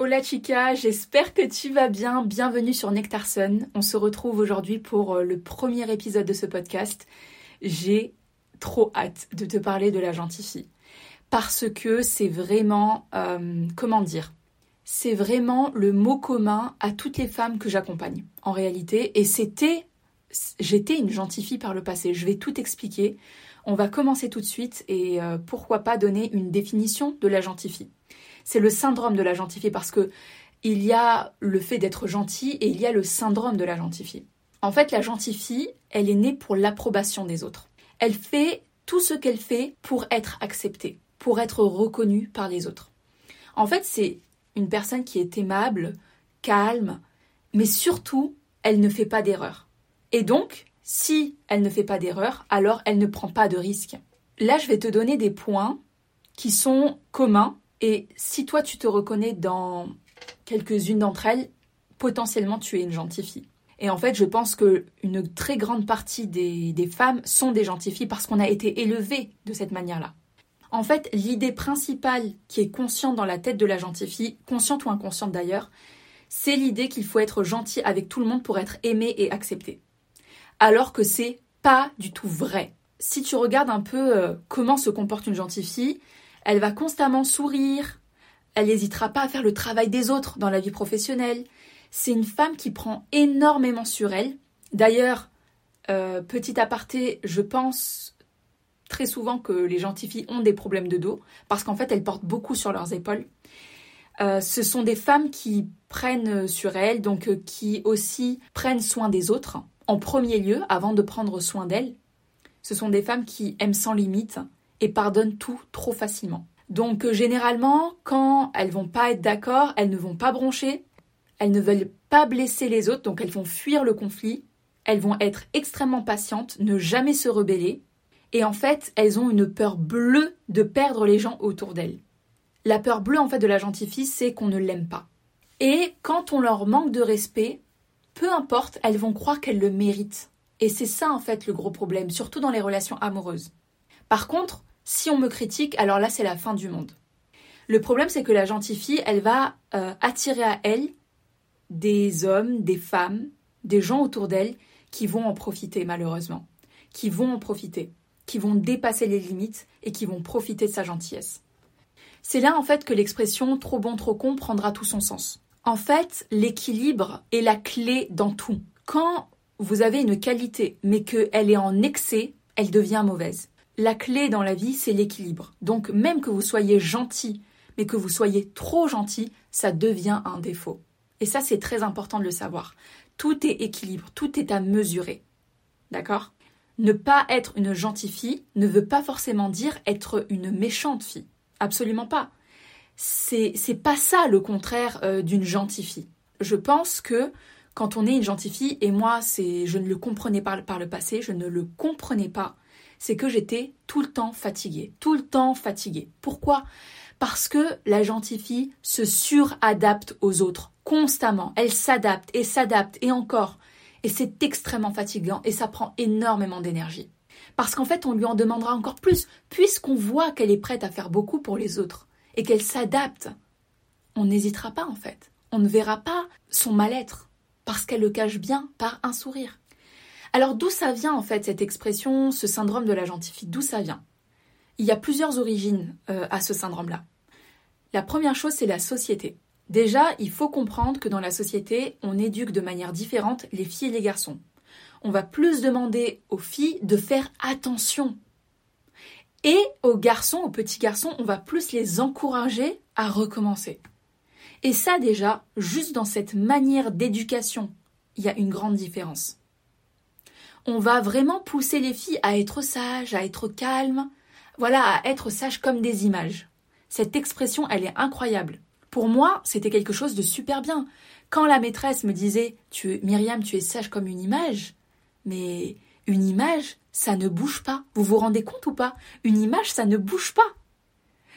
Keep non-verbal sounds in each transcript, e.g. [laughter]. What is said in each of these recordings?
Hola chica, j'espère que tu vas bien. Bienvenue sur Nectarson. On se retrouve aujourd'hui pour euh, le premier épisode de ce podcast. J'ai trop hâte de te parler de la gentille parce que c'est vraiment, euh, comment dire, c'est vraiment le mot commun à toutes les femmes que j'accompagne en réalité. Et c'était, j'étais une gentille fille par le passé. Je vais tout expliquer. On va commencer tout de suite et euh, pourquoi pas donner une définition de la gentille fille c'est le syndrome de la gentille parce que il y a le fait d'être gentil et il y a le syndrome de la gentille En fait, la gentille elle est née pour l'approbation des autres. Elle fait tout ce qu'elle fait pour être acceptée, pour être reconnue par les autres. En fait, c'est une personne qui est aimable, calme, mais surtout, elle ne fait pas d'erreur. Et donc, si elle ne fait pas d'erreur, alors elle ne prend pas de risques. Là, je vais te donner des points qui sont communs et si toi tu te reconnais dans quelques-unes d'entre elles, potentiellement tu es une gentille fille. Et en fait, je pense que une très grande partie des, femmes sont des gentilles filles parce qu'on a été élevées de cette manière-là. En fait, l'idée principale qui est consciente dans la tête de la gentille fille, consciente ou inconsciente d'ailleurs, c'est l'idée qu'il faut être gentil avec tout le monde pour être aimé et accepté. Alors que c'est pas du tout vrai. Si tu regardes un peu euh, comment se comporte une gentille fille, elle va constamment sourire. Elle n'hésitera pas à faire le travail des autres dans la vie professionnelle. C'est une femme qui prend énormément sur elle. D'ailleurs, euh, petit aparté, je pense très souvent que les gentilles filles ont des problèmes de dos parce qu'en fait elles portent beaucoup sur leurs épaules. Euh, ce sont des femmes qui prennent sur elles, donc euh, qui aussi prennent soin des autres en premier lieu avant de prendre soin d'elles. Ce sont des femmes qui aiment sans limite, et pardonnent tout trop facilement. Donc euh, généralement, quand elles vont pas être d'accord, elles ne vont pas broncher, elles ne veulent pas blesser les autres, donc elles vont fuir le conflit, elles vont être extrêmement patientes, ne jamais se rebeller, et en fait, elles ont une peur bleue de perdre les gens autour d'elles. La peur bleue en fait de la gentille fille, c'est qu'on ne l'aime pas. Et quand on leur manque de respect, peu importe, elles vont croire qu'elles le méritent. Et c'est ça en fait le gros problème, surtout dans les relations amoureuses. Par contre, si on me critique, alors là, c'est la fin du monde. Le problème, c'est que la gentille fille, elle va euh, attirer à elle des hommes, des femmes, des gens autour d'elle qui vont en profiter, malheureusement. Qui vont en profiter, qui vont dépasser les limites et qui vont profiter de sa gentillesse. C'est là, en fait, que l'expression trop bon, trop con prendra tout son sens. En fait, l'équilibre est la clé dans tout. Quand vous avez une qualité, mais qu'elle est en excès, elle devient mauvaise la clé dans la vie, c'est l'équilibre. Donc même que vous soyez gentil, mais que vous soyez trop gentil, ça devient un défaut. Et ça, c'est très important de le savoir. Tout est équilibre, tout est à mesurer. D'accord? Ne pas être une gentille fille ne veut pas forcément dire être une méchante fille. Absolument pas. C'est, c'est pas ça le contraire euh, d'une gentille fille. Je pense que quand on est une gentille fille, et moi, c'est, je ne le comprenais pas par le passé, je ne le comprenais pas c'est que j'étais tout le temps fatiguée, tout le temps fatiguée. Pourquoi? Parce que la gentille fille se suradapte aux autres constamment. Elle s'adapte et s'adapte et encore. Et c'est extrêmement fatigant et ça prend énormément d'énergie. Parce qu'en fait, on lui en demandera encore plus, puisqu'on voit qu'elle est prête à faire beaucoup pour les autres et qu'elle s'adapte. On n'hésitera pas en fait. On ne verra pas son mal-être parce qu'elle le cache bien par un sourire. Alors d'où ça vient en fait cette expression, ce syndrome de la gentille fille? D'où ça vient? Il y a plusieurs origines euh, à ce syndrome-là. La première chose, c'est la société. Déjà, il faut comprendre que dans la société, on éduque de manière différente les filles et les garçons. On va plus demander aux filles de faire attention. Et aux garçons, aux petits garçons, on va plus les encourager à recommencer. Et ça déjà, juste dans cette manière d'éducation, il y a une grande différence on va vraiment pousser les filles à être sages, à être calmes, voilà, à être sages comme des images. Cette expression, elle est incroyable. Pour moi, c'était quelque chose de super bien. Quand la maîtresse me disait tu, Myriam, tu es sage comme une image, mais une image, ça ne bouge pas. Vous vous rendez compte ou pas? Une image, ça ne bouge pas.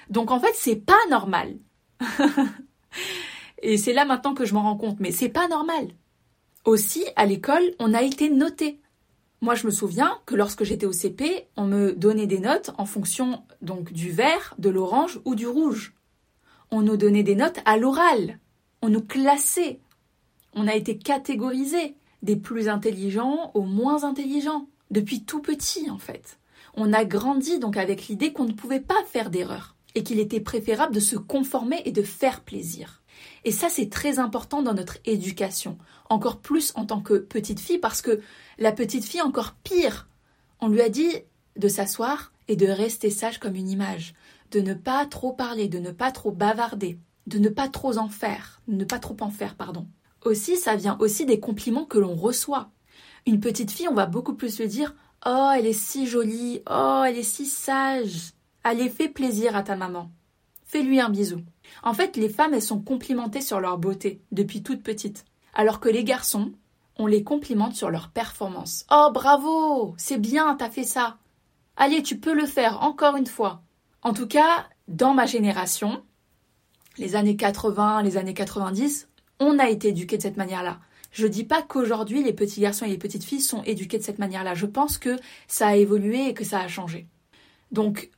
Donc en fait, c'est pas normal. [laughs] Et c'est là maintenant que je m'en rends compte, mais c'est pas normal. Aussi, à l'école, on a été noté. Moi, je me souviens que lorsque j'étais au CP, on me donnait des notes en fonction donc du vert, de l'orange ou du rouge. On nous donnait des notes à l'oral. On nous classait. On a été catégorisés des plus intelligents aux moins intelligents depuis tout petit en fait. On a grandi donc avec l'idée qu'on ne pouvait pas faire d'erreur et qu'il était préférable de se conformer et de faire plaisir. Et ça, c'est très important dans notre éducation, encore plus en tant que petite fille, parce que la petite fille, encore pire, on lui a dit de s'asseoir et de rester sage comme une image, de ne pas trop parler, de ne pas trop bavarder, de ne pas trop en faire, de ne pas trop en faire, pardon. Aussi, ça vient aussi des compliments que l'on reçoit. Une petite fille, on va beaucoup plus lui dire Oh, elle est si jolie, oh, elle est si sage. Allez, fais plaisir à ta maman. Fais-lui un bisou. En fait, les femmes, elles sont complimentées sur leur beauté depuis toute petite. Alors que les garçons, on les complimente sur leur performance. Oh, bravo, c'est bien, t'as fait ça. Allez, tu peux le faire encore une fois. En tout cas, dans ma génération, les années 80, les années 90, on a été éduqués de cette manière-là. Je dis pas qu'aujourd'hui les petits garçons et les petites filles sont éduqués de cette manière-là. Je pense que ça a évolué et que ça a changé. Donc,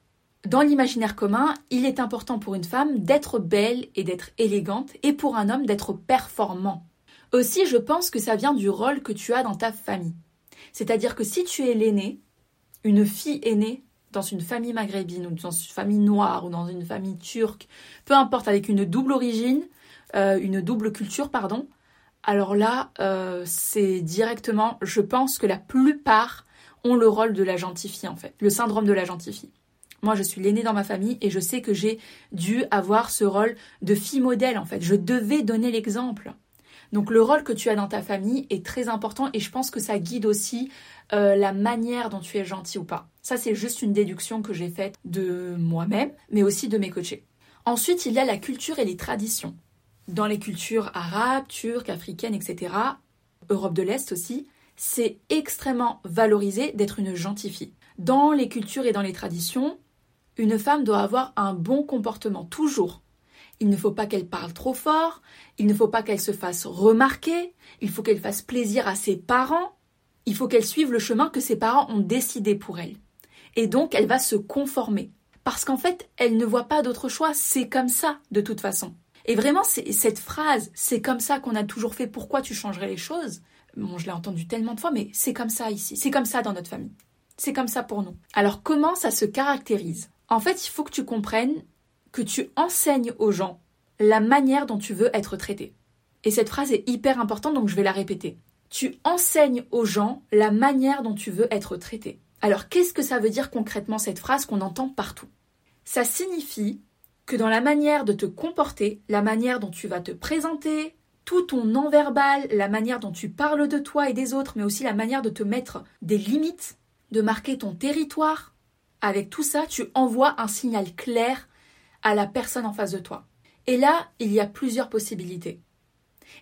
dans l'imaginaire commun, il est important pour une femme d'être belle et d'être élégante et pour un homme d'être performant. Aussi, je pense que ça vient du rôle que tu as dans ta famille. C'est-à-dire que si tu es l'aîné, une fille aînée dans une famille maghrébine ou dans une famille noire ou dans une famille turque, peu importe, avec une double origine, euh, une double culture, pardon, alors là, euh, c'est directement, je pense que la plupart ont le rôle de la gentille fille en fait, le syndrome de la gentille fille. Moi, je suis l'aînée dans ma famille et je sais que j'ai dû avoir ce rôle de fille modèle en fait. Je devais donner l'exemple. Donc le rôle que tu as dans ta famille est très important et je pense que ça guide aussi euh, la manière dont tu es gentil ou pas. Ça, c'est juste une déduction que j'ai faite de moi-même, mais aussi de mes coachés. Ensuite, il y a la culture et les traditions. Dans les cultures arabes, turques, africaines, etc., Europe de l'Est aussi, c'est extrêmement valorisé d'être une gentille fille. Dans les cultures et dans les traditions, une femme doit avoir un bon comportement, toujours. Il ne faut pas qu'elle parle trop fort, il ne faut pas qu'elle se fasse remarquer, il faut qu'elle fasse plaisir à ses parents, il faut qu'elle suive le chemin que ses parents ont décidé pour elle. Et donc elle va se conformer. Parce qu'en fait, elle ne voit pas d'autre choix, c'est comme ça de toute façon. Et vraiment, cette phrase, c'est comme ça qu'on a toujours fait, pourquoi tu changerais les choses? Bon, je l'ai entendu tellement de fois, mais c'est comme ça ici, c'est comme ça dans notre famille. C'est comme ça pour nous. Alors comment ça se caractérise? En fait, il faut que tu comprennes que tu enseignes aux gens la manière dont tu veux être traité. Et cette phrase est hyper importante, donc je vais la répéter. Tu enseignes aux gens la manière dont tu veux être traité. Alors qu'est-ce que ça veut dire concrètement cette phrase qu'on entend partout? Ça signifie que dans la manière de te comporter, la manière dont tu vas te présenter, tout ton non-verbal, la manière dont tu parles de toi et des autres, mais aussi la manière de te mettre des limites, de marquer ton territoire, avec tout ça, tu envoies un signal clair à la personne en face de toi. Et là, il y a plusieurs possibilités.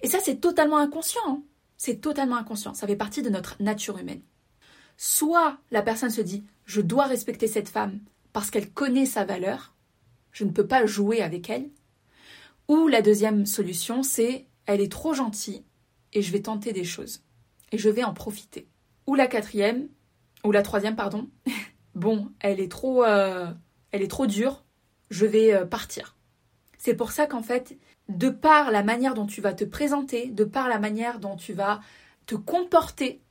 Et ça, c'est totalement inconscient. Hein. c'est totalement inconscient. Ça fait partie de notre nature humaine. Soit la personne se dit je dois respecter cette femme parce qu'elle connaît sa valeur, je ne peux pas jouer avec elle. Ou la deuxième solution, c'est elle est trop gentille et je vais tenter des choses et je vais en profiter. Ou la quatrième, ou la troisième, pardon, [laughs] bon, elle est trop, euh, elle est trop dure, je vais euh, partir. C'est pour ça qu'en fait, de par la manière dont tu vas te présenter, de par la manière dont tu vas te comporter,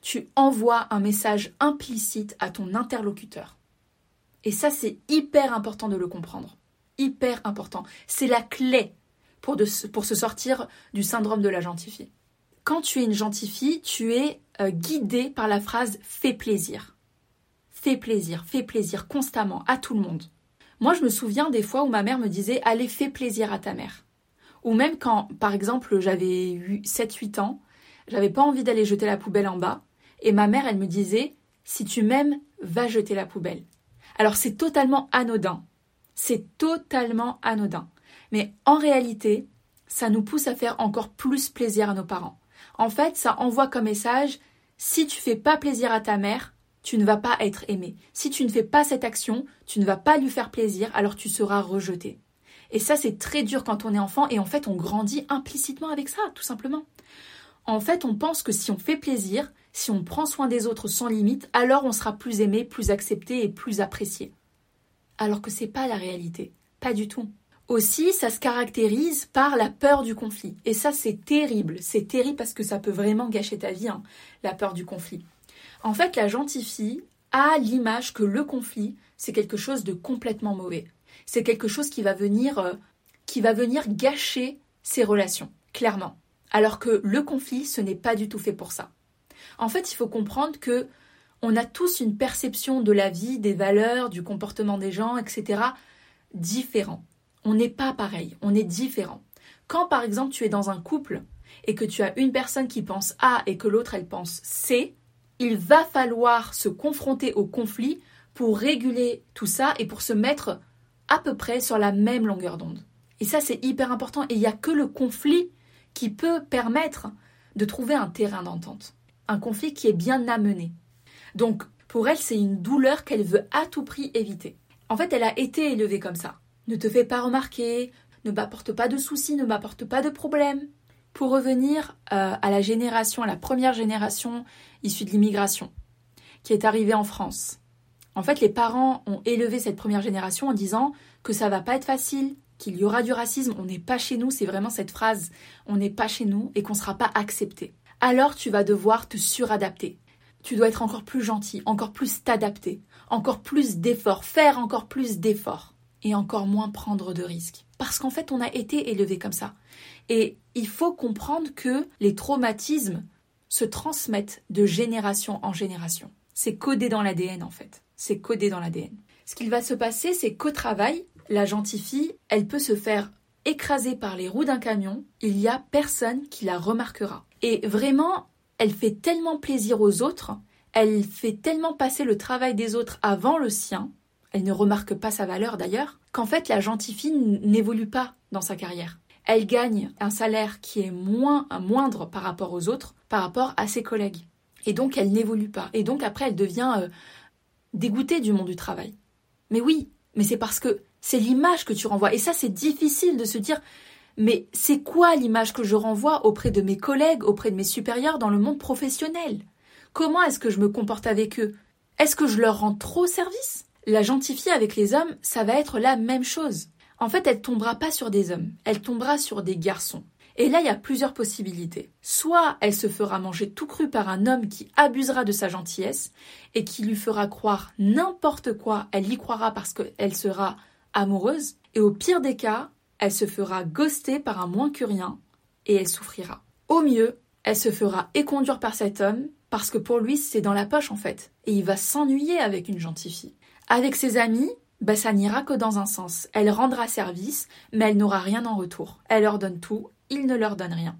tu envoies un message implicite à ton interlocuteur. Et ça, c'est hyper important de le comprendre. Hyper important. C'est la clé pour, pour, se sortir du syndrome de la gentille fille. Quand tu es une gentille fille, tu es euh, guidé par la phrase fais plaisir. Fais plaisir, fais plaisir constamment à tout le monde. Moi, je me souviens des fois où ma mère me disait Allez, fais plaisir à ta mère. Ou même quand, par exemple, j'avais 7-8 ans, j'avais pas envie d'aller jeter la poubelle en bas, et ma mère, elle me disait Si tu m'aimes, va jeter la poubelle. Alors, c'est totalement anodin. C'est totalement anodin. Mais en réalité, ça nous pousse à faire encore plus plaisir à nos parents. En fait, ça envoie comme message Si tu fais pas plaisir à ta mère, tu ne vas pas être aimé. Si tu ne fais pas cette action, tu ne vas pas lui faire plaisir, alors tu seras rejeté. Et ça, c'est très dur quand on est enfant et en fait, on grandit implicitement avec ça, tout simplement. En fait, on pense que si on fait plaisir, si on prend soin des autres sans limite, alors on sera plus aimé, plus accepté et plus apprécié. Alors que c'est pas la réalité. Pas du tout. Aussi, ça se caractérise par la peur du conflit. Et ça, c'est terrible. C'est terrible parce que ça peut vraiment gâcher ta vie, hein, la peur du conflit. En fait, la gentille fille a l'image que le conflit, c'est quelque chose de complètement mauvais. C'est quelque chose qui va venir, euh, qui va venir gâcher ses relations, clairement. Alors que le conflit, ce n'est pas du tout fait pour ça. En fait, il faut comprendre que on a tous une perception de la vie, des valeurs, du comportement des gens, etc. différent. On n'est pas pareil, on est différent. Quand par exemple tu es dans un couple et que tu as une personne qui pense A et que l'autre elle pense C, il va falloir se confronter au conflit pour réguler tout ça et pour se mettre à peu près sur la même longueur d'onde. Et ça c'est hyper important et il n'y a que le conflit qui peut permettre de trouver un terrain d'entente. Un conflit qui est bien amené. Donc pour elle c'est une douleur qu'elle veut à tout prix éviter. En fait elle a été élevée comme ça ne te fais pas remarquer, ne m'apporte pas de soucis, ne m'apporte pas de problèmes. Pour revenir euh, à la génération, à la première génération issue de l'immigration, qui est arrivée en France. En fait, les parents ont élevé cette première génération en disant que ça va pas être facile, qu'il y aura du racisme, on n'est pas chez nous, c'est vraiment cette phrase, on n'est pas chez nous et qu'on ne sera pas accepté. Alors tu vas devoir te suradapter. Tu dois être encore plus gentil, encore plus t'adapter, encore plus d'efforts, faire encore plus d'efforts et encore moins prendre de risques. Parce qu'en fait, on a été élevé comme ça. Et il faut comprendre que les traumatismes se transmettent de génération en génération. C'est codé dans l'ADN en fait. C'est codé dans l'ADN. Ce qu'il va se passer, c'est qu'au travail, la gentille fille, elle peut se faire écraser par les roues d'un camion, il n'y a personne qui la remarquera. Et vraiment, elle fait tellement plaisir aux autres, elle fait tellement passer le travail des autres avant le sien, elle ne remarque pas sa valeur d'ailleurs, qu'en fait la gentille fille n'évolue pas dans sa carrière. Elle gagne un salaire qui est moins moindre par rapport aux autres, par rapport à ses collègues. Et donc elle n'évolue pas. Et donc après elle devient euh, dégoûtée du monde du travail. Mais oui, mais c'est parce que c'est l'image que tu renvoies. Et ça c'est difficile de se dire mais c'est quoi l'image que je renvoie auprès de mes collègues, auprès de mes supérieurs dans le monde professionnel? Comment est-ce que je me comporte avec eux? Est-ce que je leur rends trop service? La gentille avec les hommes, ça va être la même chose. En fait, elle tombera pas sur des hommes, elle tombera sur des garçons. Et là, il y a plusieurs possibilités. Soit elle se fera manger tout cru par un homme qui abusera de sa gentillesse et qui lui fera croire n'importe quoi, elle y croira parce qu'elle sera amoureuse, et au pire des cas, elle se fera ghoster par un moins que rien et elle souffrira. Au mieux, elle se fera éconduire par cet homme parce que pour lui, c'est dans la poche en fait, et il va s'ennuyer avec une gentille fille. Avec ses amis, bah, ça n'ira que dans un sens. Elle rendra service, mais elle n'aura rien en retour. Elle leur donne tout, il ne leur donne rien.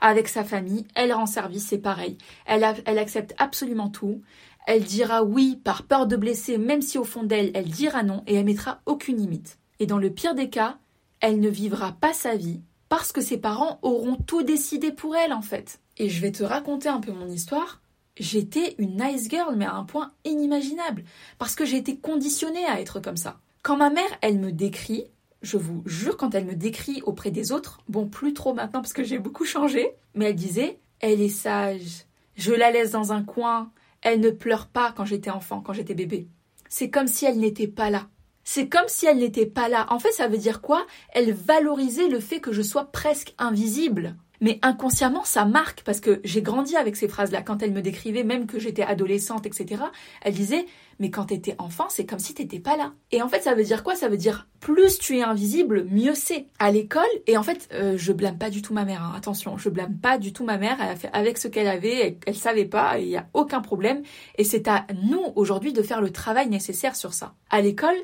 Avec sa famille, elle rend service, c'est pareil. Elle, elle accepte absolument tout. Elle dira oui par peur de blesser, même si au fond d'elle, elle dira non et elle mettra aucune limite. Et dans le pire des cas, elle ne vivra pas sa vie parce que ses parents auront tout décidé pour elle en fait. Et je vais te raconter un peu mon histoire j'étais une nice girl, mais à un point inimaginable, parce que j'ai été conditionnée à être comme ça. Quand ma mère, elle me décrit, je vous jure, quand elle me décrit auprès des autres, bon, plus trop maintenant parce que j'ai beaucoup changé, mais elle disait, elle est sage, je la laisse dans un coin, elle ne pleure pas quand j'étais enfant, quand j'étais bébé. C'est comme si elle n'était pas là. C'est comme si elle n'était pas là. En fait, ça veut dire quoi? Elle valorisait le fait que je sois presque invisible. Mais inconsciemment, ça marque parce que j'ai grandi avec ces phrases-là. Quand elle me décrivait, même que j'étais adolescente, etc., elle disait Mais quand t'étais enfant, c'est comme si t'étais pas là. Et en fait, ça veut dire quoi? Ça veut dire plus tu es invisible, mieux c'est. À l'école, et en fait, euh, je blâme pas du tout ma mère. Hein. Attention, je blâme pas du tout ma mère. Elle a fait avec ce qu'elle avait, elle, elle savait pas, il y a aucun problème. Et c'est à nous aujourd'hui de faire le travail nécessaire sur ça. À l'école,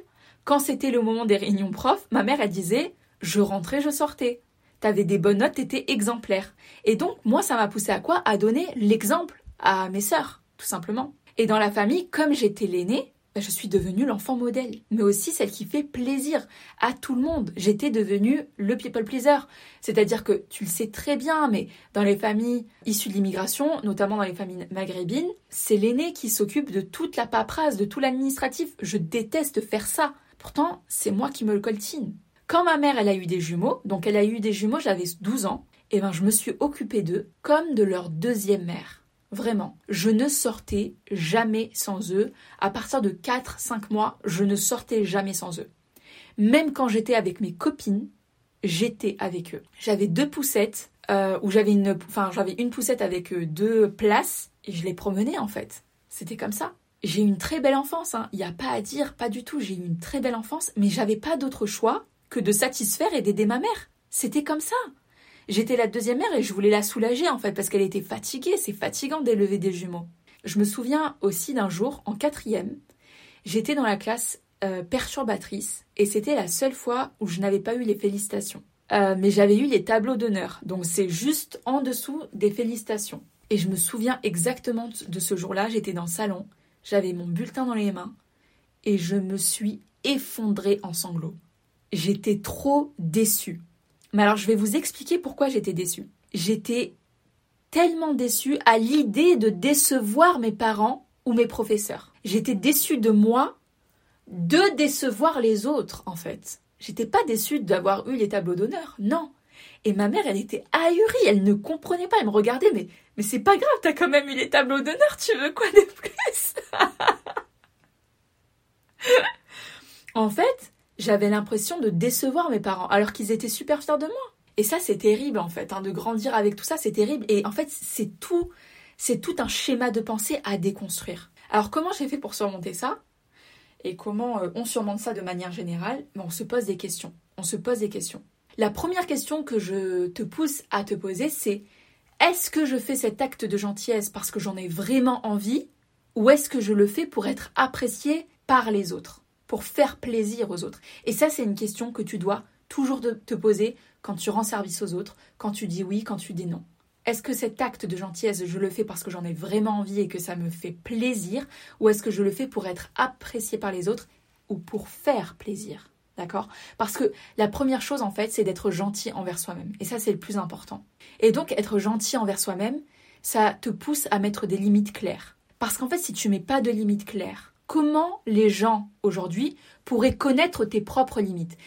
quand c'était le moment des réunions profs, ma mère elle disait je rentrais, je sortais t'avais des bonnes notes, t'étais exemplaire. Et donc, moi, ça m'a poussé à quoi? À donner l'exemple à mes sœurs, tout simplement. Et dans la famille, comme j'étais l'aînée, bah, je suis devenue l'enfant modèle, mais aussi celle qui fait plaisir à tout le monde. J'étais devenue le people pleaser. C'est-à-dire que tu le sais très bien, mais dans les familles issues de l'immigration, notamment dans les familles maghrébines, c'est l'aîné qui s'occupe de toute la paperasse, de tout l'administratif. Je déteste faire ça. Pourtant, c'est moi qui me le coltine. Quand ma mère, elle a eu des jumeaux, donc elle a eu des jumeaux, j'avais 12 ans, et eh ben je me suis occupée d'eux comme de leur deuxième mère. Vraiment, je ne sortais jamais sans eux. À partir de 4-5 mois, je ne sortais jamais sans eux. Même quand j'étais avec mes copines, j'étais avec eux. J'avais deux poussettes, euh, où j'avais une, enfin, j'avais une poussette avec euh, deux places, et je les promenais en fait. C'était comme ça. J'ai eu une très belle enfance, hein. il n'y a pas à dire, pas du tout. J'ai eu une très belle enfance, mais j'avais pas d'autre choix que de satisfaire et d'aider ma mère. C'était comme ça. J'étais la deuxième mère et je voulais la soulager en fait parce qu'elle était fatiguée. C'est fatigant d'élever des jumeaux. Je me souviens aussi d'un jour, en quatrième, j'étais dans la classe euh, perturbatrice et c'était la seule fois où je n'avais pas eu les félicitations. Euh, mais j'avais eu les tableaux d'honneur, donc c'est juste en dessous des félicitations. Et je me souviens exactement de ce jour-là, j'étais dans le salon, j'avais mon bulletin dans les mains et je me suis effondrée en sanglots. J'étais trop déçue. Mais alors je vais vous expliquer pourquoi j'étais déçue. J'étais tellement déçue à l'idée de décevoir mes parents ou mes professeurs. J'étais déçue de moi de décevoir les autres en fait. J'étais pas déçue d'avoir eu les tableaux d'honneur, non. Et ma mère, elle était ahurie, elle ne comprenait pas, elle me regardait, mais, c'est pas grave, t'as quand même eu les tableaux d'honneur, tu veux quoi de plus? [laughs] En fait, j'avais l'impression de décevoir mes parents, alors qu'ils étaient super fiers de moi. Et ça, c'est terrible, en fait, hein, de grandir avec tout ça, c'est terrible. Et en fait, c'est tout, c'est tout un schéma de pensée à déconstruire. Alors, comment j'ai fait pour surmonter ça? Et comment euh, on surmonte ça de manière générale? On se pose des questions. On se pose des questions. La première question que je te pousse à te poser, c'est est-ce que je fais cet acte de gentillesse parce que j'en ai vraiment envie? Ou est-ce que je le fais pour être apprécié par les autres, pour faire plaisir aux autres Et ça, c'est une question que tu dois toujours te poser quand tu rends service aux autres, quand tu dis oui, quand tu dis non. Est-ce que cet acte de gentillesse, je le fais parce que j'en ai vraiment envie et que ça me fait plaisir, ou est-ce que je le fais pour être apprécié par les autres ou pour faire plaisir? D'accord? Parce que la première chose, en fait, c'est d'être gentil envers soi-même. Et ça, c'est le plus important. Et donc, être gentil envers soi-même, ça te pousse à mettre des limites claires. Parce qu'en fait, si tu mets pas de limites claires, comment les gens aujourd'hui pourraient connaître tes propres limites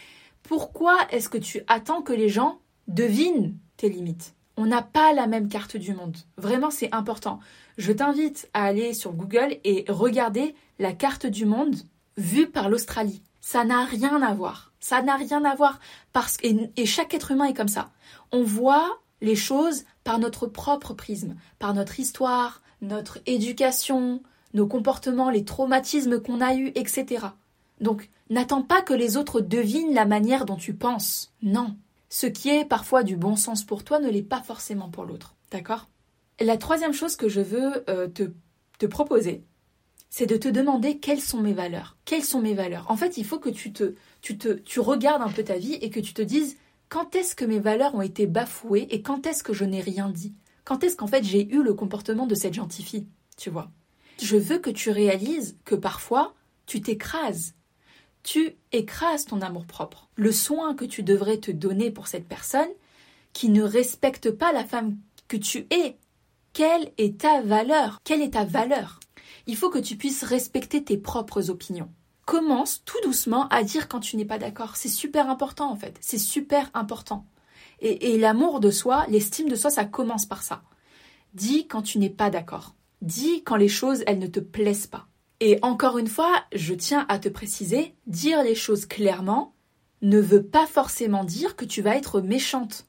Pourquoi est-ce que tu attends que les gens devinent tes limites? On n'a pas la même carte du monde. Vraiment, c'est important. Je t'invite à aller sur Google et regarder la carte du monde vue par l'Australie. Ça n'a rien à voir. Ça n'a rien à voir. Parce et, chaque être humain est comme ça. On voit les choses par notre propre prisme, par notre histoire, notre éducation, nos comportements, les traumatismes qu'on a eus, etc. Donc, n'attends pas que les autres devinent la manière dont tu penses. Non. Ce qui est parfois du bon sens pour toi ne l'est pas forcément pour l'autre. D'accord? La troisième chose que je veux euh, te, te proposer, c'est de te demander quelles sont mes valeurs. Quelles sont mes valeurs? En fait, il faut que tu te, tu te, tu regardes un peu ta vie et que tu te dises quand est-ce que mes valeurs ont été bafouées et quand est-ce que je n'ai rien dit? Quand est-ce qu'en fait j'ai eu le comportement de cette gentille fille? Tu vois? Je veux que tu réalises que parfois tu t'écrases. Tu écrases ton amour-propre. Le soin que tu devrais te donner pour cette personne qui ne respecte pas la femme que tu es. Quelle est ta valeur? Quelle est ta valeur? Il faut que tu puisses respecter tes propres opinions. Commence tout doucement à dire quand tu n'es pas d'accord. C'est super important en fait. C'est super important. Et, l'amour de soi, l'estime de soi, ça commence par ça. Dis quand tu n'es pas d'accord. Dis quand les choses, elles ne te plaisent pas. Et encore une fois, je tiens à te préciser, dire les choses clairement ne veut pas forcément dire que tu vas être méchante.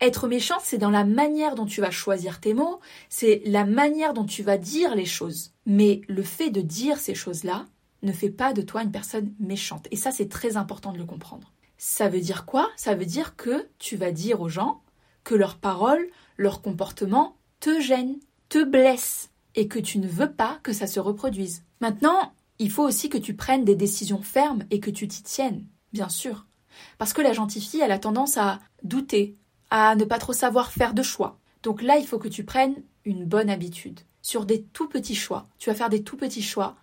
Être méchante, c'est dans la manière dont tu vas choisir tes mots, c'est la manière dont tu vas dire les choses. Mais le fait de dire ces choses-là ne fait pas de toi une personne méchante. Et ça, c'est très important de le comprendre. Ça veut dire quoi? Ça veut dire que tu vas dire aux gens que leurs paroles, leur comportement te gênent, te blessent, et que tu ne veux pas que ça se reproduise. Maintenant, il faut aussi que tu prennes des décisions fermes et que tu t'y tiennes, bien sûr. Parce que la gentille fille, elle a tendance à douter, à ne pas trop savoir faire de choix. Donc là, il faut que tu prennes une bonne habitude sur des tout petits choix. Tu vas faire des tout petits choix,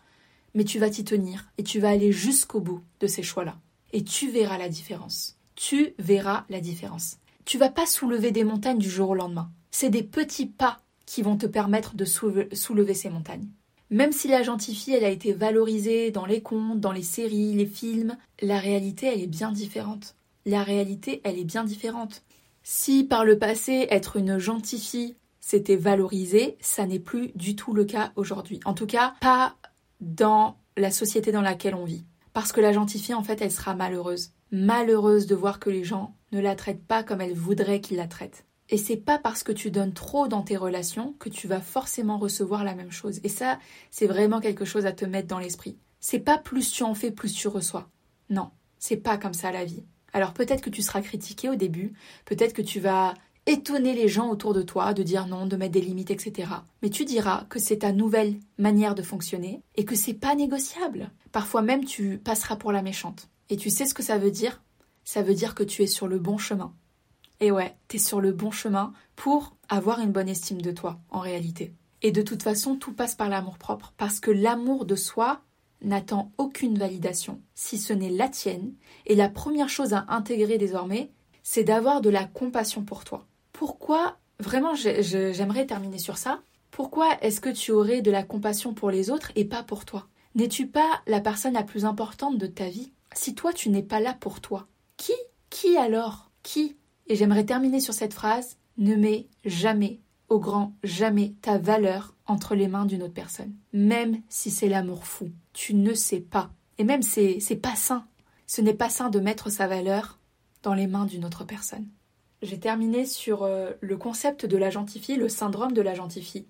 mais tu vas t'y tenir et tu vas aller jusqu'au bout de ces choix-là. Et tu verras la différence. Tu verras la différence. Tu vas pas soulever des montagnes du jour au lendemain. C'est des petits pas qui vont te permettre de soulever ces montagnes. Même si la gentille fille, elle a été valorisée dans les contes, dans les séries, les films, la réalité, elle est bien différente. La réalité, elle est bien différente. Si par le passé, être une gentille fille, c'était valorisé, ça n'est plus du tout le cas aujourd'hui. En tout cas, pas dans la société dans laquelle on vit. Parce que la gentille fille, en fait, elle sera malheureuse. Malheureuse de voir que les gens ne la traitent pas comme elle voudrait qu'ils la traitent. Et c'est pas parce que tu donnes trop dans tes relations que tu vas forcément recevoir la même chose. Et ça, c'est vraiment quelque chose à te mettre dans l'esprit. C'est pas plus tu en fais, plus tu reçois. Non, c'est pas comme ça la vie. Alors peut-être que tu seras critiqué au début, peut-être que tu vas étonner les gens autour de toi, de dire non, de mettre des limites, etc. Mais tu diras que c'est ta nouvelle manière de fonctionner et que c'est pas négociable. Parfois même tu passeras pour la méchante. Et tu sais ce que ça veut dire? Ça veut dire que tu es sur le bon chemin. Et ouais, t'es sur le bon chemin pour avoir une bonne estime de toi, en réalité. Et de toute façon, tout passe par l'amour propre, parce que l'amour de soi n'attend aucune validation, si ce n'est la tienne, et la première chose à intégrer désormais, c'est d'avoir de la compassion pour toi. Pourquoi, vraiment, j'aimerais terminer sur ça, pourquoi est-ce que tu aurais de la compassion pour les autres et pas pour toi? N'es-tu pas la personne la plus importante de ta vie? Si toi, tu n'es pas là pour toi, qui Qui alors? Qui? Et j'aimerais terminer sur cette phrase ne mets jamais, au grand jamais, ta valeur entre les mains d'une autre personne. Même si c'est l'amour fou, tu ne sais pas. Et même c'est, c'est pas sain. Ce n'est pas sain de mettre sa valeur dans les mains d'une autre personne. J'ai terminé sur euh, le concept de la gentille le syndrome de la gentille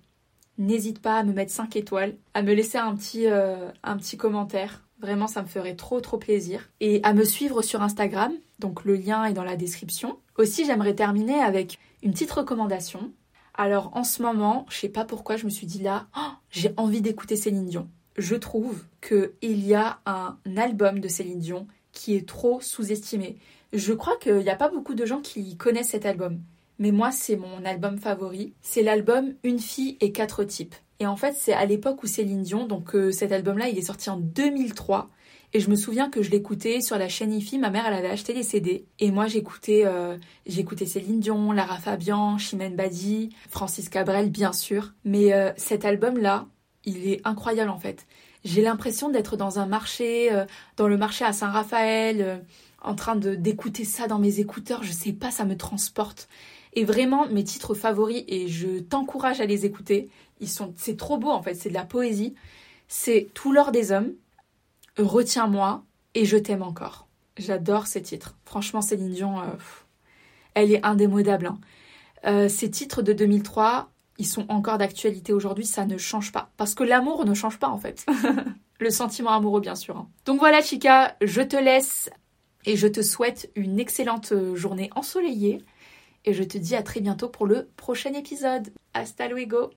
N'hésite pas à me mettre 5 étoiles, à me laisser un petit, euh, un petit commentaire. Vraiment, ça me ferait trop trop plaisir. Et à me suivre sur Instagram, donc le lien est dans la description. Aussi, j'aimerais terminer avec une petite recommandation. Alors en ce moment, je sais pas pourquoi, je me suis dit là, oh, j'ai envie d'écouter Céline Dion. Je trouve qu'il y a un album de Céline Dion qui est trop sous-estimé. Je crois qu'il n'y a pas beaucoup de gens qui connaissent cet album. Mais moi, c'est mon album favori. C'est l'album Une fille et quatre types. Et en fait, c'est à l'époque où Céline Dion, donc euh, cet album-là, il est sorti en 2003. Et je me souviens que je l'écoutais sur la chaîne IFI. Ma mère, elle avait acheté des CD. Et moi, j'écoutais, euh, j'écoutais Céline Dion, Lara Fabian, Chimène Badi, Francis Cabrel, bien sûr. Mais euh, cet album-là, il est incroyable en fait. J'ai l'impression d'être dans un marché, dans le marché à Saint-Raphaël, en train d'écouter ça dans mes écouteurs. Je sais pas, ça me transporte. Et vraiment, mes titres favoris, et je t'encourage à les écouter, ils sont, c'est trop beau en fait, c'est de la poésie. C'est Tout l'or des hommes, Retiens-moi et Je t'aime encore. J'adore ces titres. Franchement, Céline Dion, euh, elle est indémodable. Hein. Euh, ces titres de 2003, ils sont encore d'actualité aujourd'hui, ça ne change pas. Parce que l'amour ne change pas en fait. [laughs] Le sentiment amoureux, bien sûr. Hein. Donc voilà, Chica, je te laisse et je te souhaite une excellente journée ensoleillée. Et je te dis à très bientôt pour le prochain épisode. Hasta luego!